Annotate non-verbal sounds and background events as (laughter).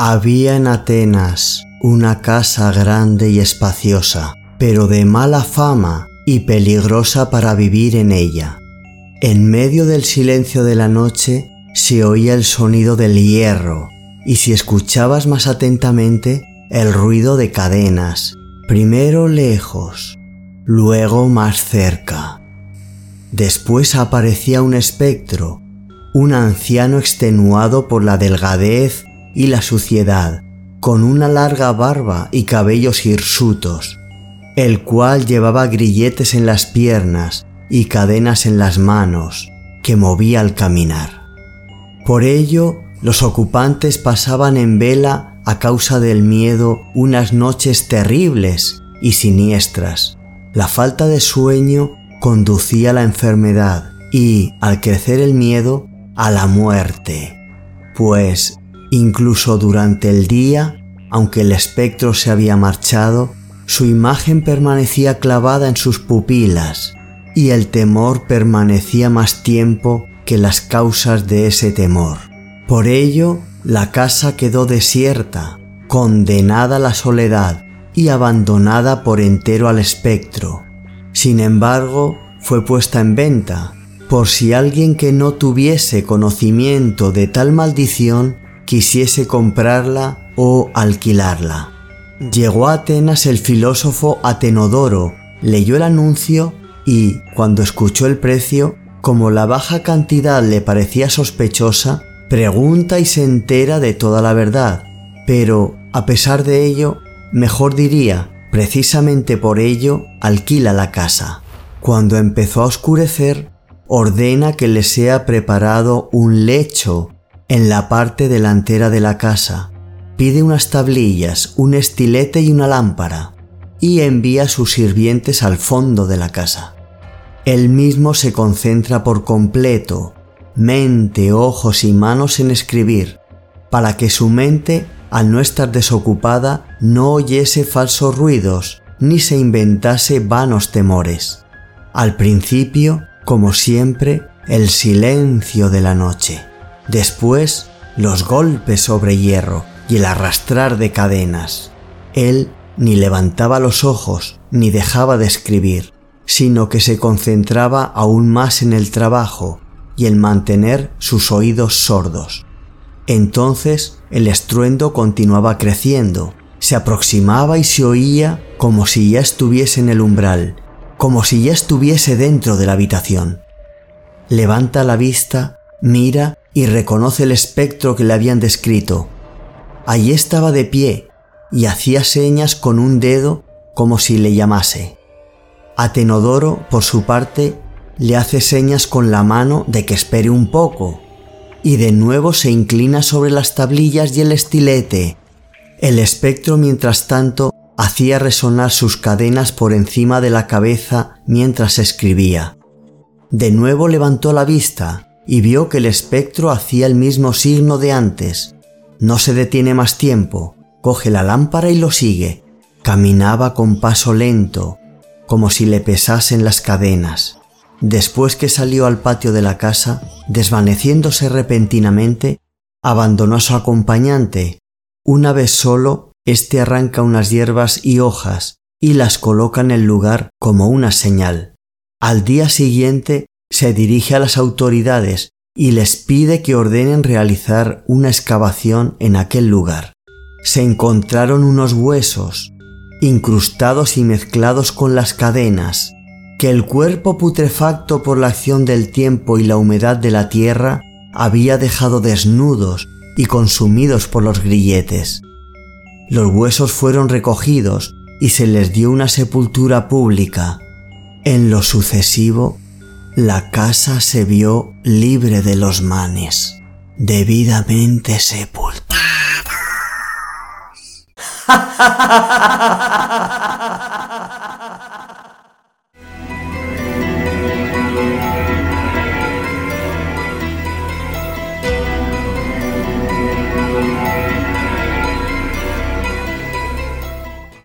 Había en Atenas una casa grande y espaciosa, pero de mala fama y peligrosa para vivir en ella. En medio del silencio de la noche se oía el sonido del hierro, y si escuchabas más atentamente, el ruido de cadenas, primero lejos, luego más cerca. Después aparecía un espectro, un anciano extenuado por la delgadez y la suciedad, con una larga barba y cabellos hirsutos, el cual llevaba grilletes en las piernas y cadenas en las manos, que movía al caminar. Por ello, los ocupantes pasaban en vela a causa del miedo unas noches terribles y siniestras. La falta de sueño conducía a la enfermedad y, al crecer el miedo, a la muerte. Pues Incluso durante el día, aunque el espectro se había marchado, su imagen permanecía clavada en sus pupilas y el temor permanecía más tiempo que las causas de ese temor. Por ello, la casa quedó desierta, condenada a la soledad y abandonada por entero al espectro. Sin embargo, fue puesta en venta, por si alguien que no tuviese conocimiento de tal maldición quisiese comprarla o alquilarla. Llegó a Atenas el filósofo Atenodoro, leyó el anuncio y, cuando escuchó el precio, como la baja cantidad le parecía sospechosa, pregunta y se entera de toda la verdad. Pero, a pesar de ello, mejor diría, precisamente por ello, alquila la casa. Cuando empezó a oscurecer, ordena que le sea preparado un lecho en la parte delantera de la casa, pide unas tablillas, un estilete y una lámpara, y envía a sus sirvientes al fondo de la casa. Él mismo se concentra por completo, mente, ojos y manos en escribir, para que su mente, al no estar desocupada, no oyese falsos ruidos, ni se inventase vanos temores. Al principio, como siempre, el silencio de la noche. Después, los golpes sobre hierro y el arrastrar de cadenas. Él ni levantaba los ojos ni dejaba de escribir, sino que se concentraba aún más en el trabajo y en mantener sus oídos sordos. Entonces el estruendo continuaba creciendo, se aproximaba y se oía como si ya estuviese en el umbral, como si ya estuviese dentro de la habitación. Levanta la vista, mira y reconoce el espectro que le habían descrito. Allí estaba de pie y hacía señas con un dedo como si le llamase. Atenodoro, por su parte, le hace señas con la mano de que espere un poco, y de nuevo se inclina sobre las tablillas y el estilete. El espectro, mientras tanto, hacía resonar sus cadenas por encima de la cabeza mientras escribía. De nuevo levantó la vista y vio que el espectro hacía el mismo signo de antes. No se detiene más tiempo, coge la lámpara y lo sigue. Caminaba con paso lento, como si le pesasen las cadenas. Después que salió al patio de la casa, desvaneciéndose repentinamente, abandonó a su acompañante. Una vez solo, éste arranca unas hierbas y hojas y las coloca en el lugar como una señal. Al día siguiente se dirige a las autoridades y les pide que ordenen realizar una excavación en aquel lugar. Se encontraron unos huesos, incrustados y mezclados con las cadenas, que el cuerpo putrefacto por la acción del tiempo y la humedad de la tierra había dejado desnudos y consumidos por los grilletes. Los huesos fueron recogidos y se les dio una sepultura pública. En lo sucesivo, la casa se vio libre de los manes, debidamente sepultados. (laughs)